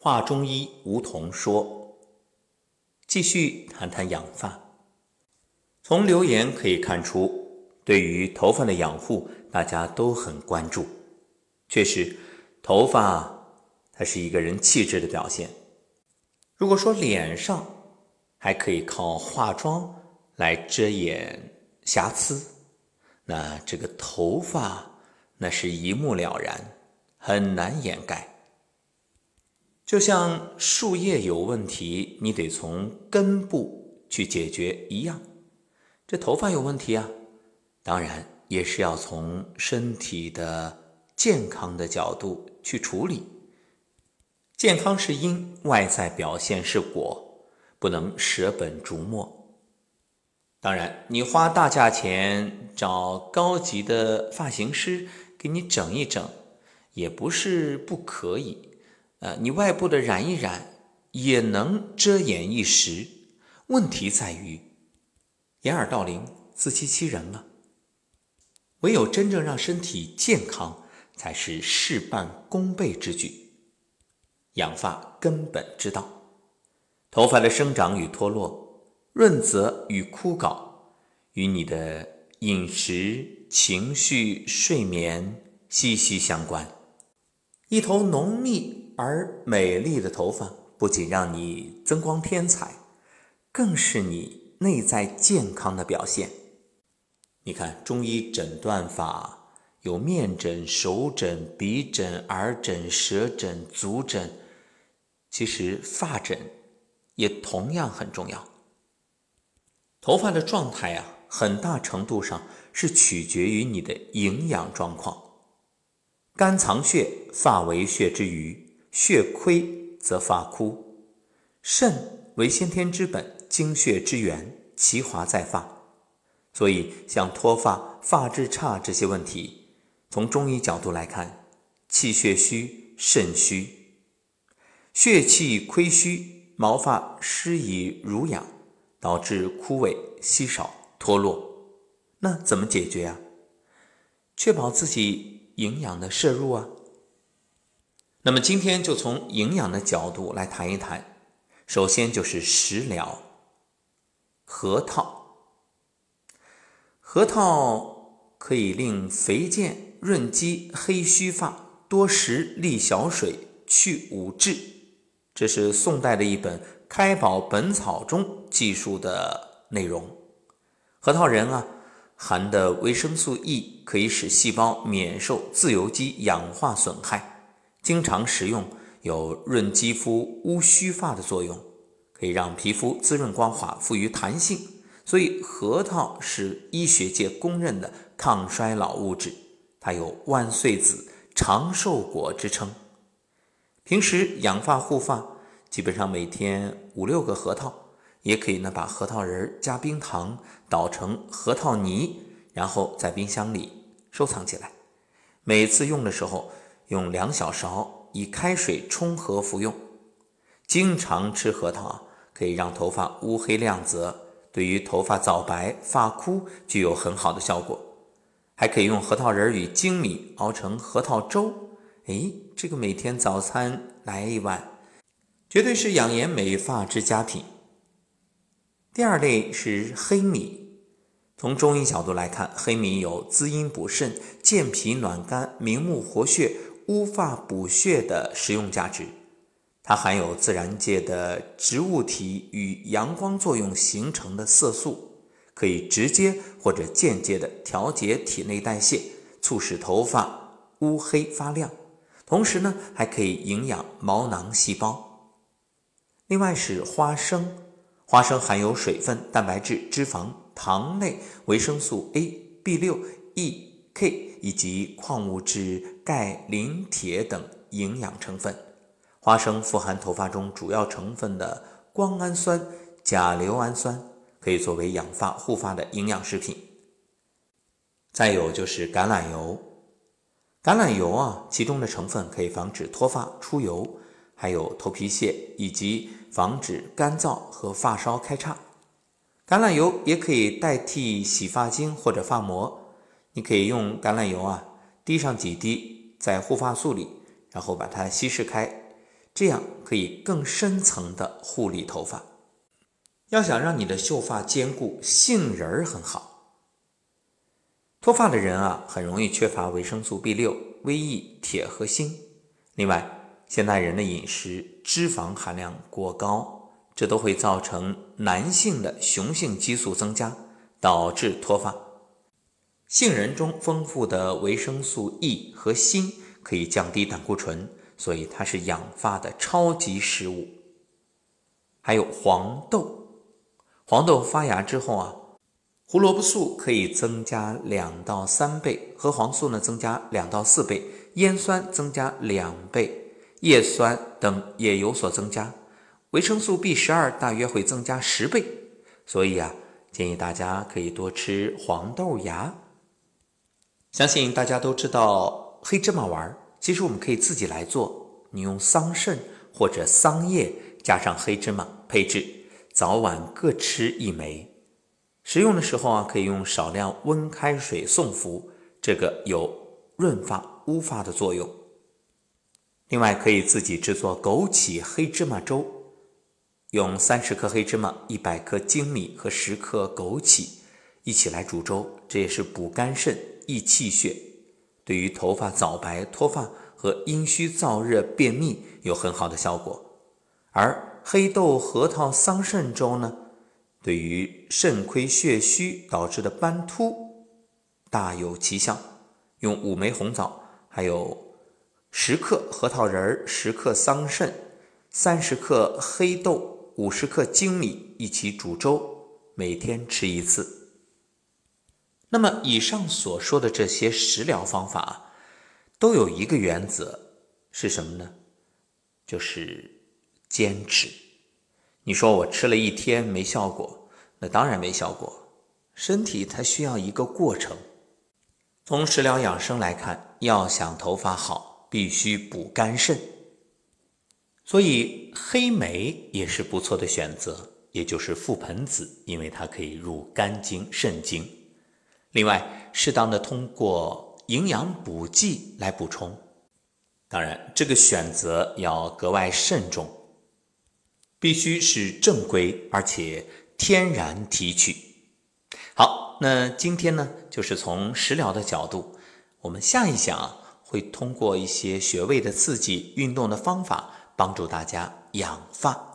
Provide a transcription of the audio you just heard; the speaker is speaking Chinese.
华中医吴桐说：“继续谈谈养发。从留言可以看出，对于头发的养护，大家都很关注。确实，头发它是一个人气质的表现。如果说脸上还可以靠化妆来遮掩瑕疵，那这个头发那是一目了然，很难掩盖。”就像树叶有问题，你得从根部去解决一样。这头发有问题啊，当然也是要从身体的健康的角度去处理。健康是因，外在表现是果，不能舍本逐末。当然，你花大价钱找高级的发型师给你整一整，也不是不可以。呃，你外部的染一染也能遮掩一时，问题在于掩耳盗铃、自欺欺人了。唯有真正让身体健康，才是事半功倍之举。养发根本之道，头发的生长与脱落、润泽与枯槁，与你的饮食、情绪、睡眠息息相关。一头浓密。而美丽的头发不仅让你增光添彩，更是你内在健康的表现。你看，中医诊断法有面诊、手诊、鼻诊、耳诊、舌诊、足诊，其实发诊也同样很重要。头发的状态啊，很大程度上是取决于你的营养状况。肝藏血，发为血之余。血亏则发枯，肾为先天之本，精血之源，其华在发。所以，像脱发、发质差这些问题，从中医角度来看，气血虚、肾虚，血气亏虚，毛发失以濡养，导致枯萎、稀少、脱落。那怎么解决呀？确保自己营养的摄入啊。那么今天就从营养的角度来谈一谈。首先就是食疗，核桃。核桃可以令肥健、润肌、黑须发，多食利小水，去五滞。这是宋代的一本《开宝本草》中记述的内容。核桃仁啊，含的维生素 E 可以使细胞免受自由基氧化损害。经常食用有润肌肤、乌须发的作用，可以让皮肤滋润光滑、富于弹性。所以核桃是医学界公认的抗衰老物质，它有“万岁子”、“长寿果”之称。平时养发护发，基本上每天五六个核桃，也可以呢把核桃仁加冰糖捣成核桃泥，然后在冰箱里收藏起来。每次用的时候。用两小勺以开水冲和服用。经常吃核桃可以让头发乌黑亮泽，对于头发早白、发枯具有很好的效果。还可以用核桃仁与粳米熬成核桃粥，哎，这个每天早餐来一碗，绝对是养颜美发之佳品。第二类是黑米，从中医角度来看，黑米有滋阴补肾、健脾暖肝、明目活血。乌发补血的实用价值，它含有自然界的植物体与阳光作用形成的色素，可以直接或者间接的调节体内代谢，促使头发乌黑发亮。同时呢，还可以营养毛囊细胞。另外是花生，花生含有水分、蛋白质、脂肪、糖类、维生素 A、B 六、E、K。以及矿物质钙、磷、铁等营养成分。花生富含头发中主要成分的胱氨酸、甲硫氨酸，可以作为养发护发的营养食品。再有就是橄榄油，橄榄油啊，其中的成分可以防止脱发出油，还有头皮屑，以及防止干燥和发梢开叉。橄榄油也可以代替洗发精或者发膜。你可以用橄榄油啊，滴上几滴在护发素里，然后把它稀释开，这样可以更深层的护理头发。要想让你的秀发坚固，杏仁儿很好。脱发的人啊，很容易缺乏维生素 B 六、维 E、铁和锌。另外，现代人的饮食脂肪含量过高，这都会造成男性的雄性激素增加，导致脱发。杏仁中丰富的维生素 E 和锌可以降低胆固醇，所以它是养发的超级食物。还有黄豆。黄豆发芽之后啊，胡萝卜素可以增加两到三倍，核黄素呢增加两到四倍，烟酸增加两倍，叶酸等也有所增加，维生素 B 十二大约会增加十倍。所以啊，建议大家可以多吃黄豆芽。相信大家都知道黑芝麻丸儿，其实我们可以自己来做，你用桑葚或者桑叶加上黑芝麻配制。早晚各吃一枚，食用的时候啊，可以用少量温开水送服，这个有润发乌发的作用。另外，可以自己制作枸杞黑芝麻粥，用三十克黑芝麻、一百克粳米和十克枸杞一起来煮粥，这也是补肝肾、益气血，对于头发早白、脱发和阴虚燥热、便秘有很好的效果，而。黑豆核桃桑葚粥呢，对于肾亏血虚导致的斑秃大有奇效。用五枚红枣，还有十克核桃仁儿、十克桑葚、三十克黑豆、五十克粳米一起煮粥，每天吃一次。那么，以上所说的这些食疗方法，都有一个原则，是什么呢？就是。坚持，你说我吃了一天没效果，那当然没效果。身体它需要一个过程。从食疗养生来看，要想头发好，必须补肝肾。所以黑莓也是不错的选择，也就是覆盆子，因为它可以入肝经、肾经。另外，适当的通过营养补剂来补充，当然这个选择要格外慎重。必须是正规而且天然提取。好，那今天呢，就是从食疗的角度，我们下一讲会通过一些穴位的刺激、运动的方法，帮助大家养发。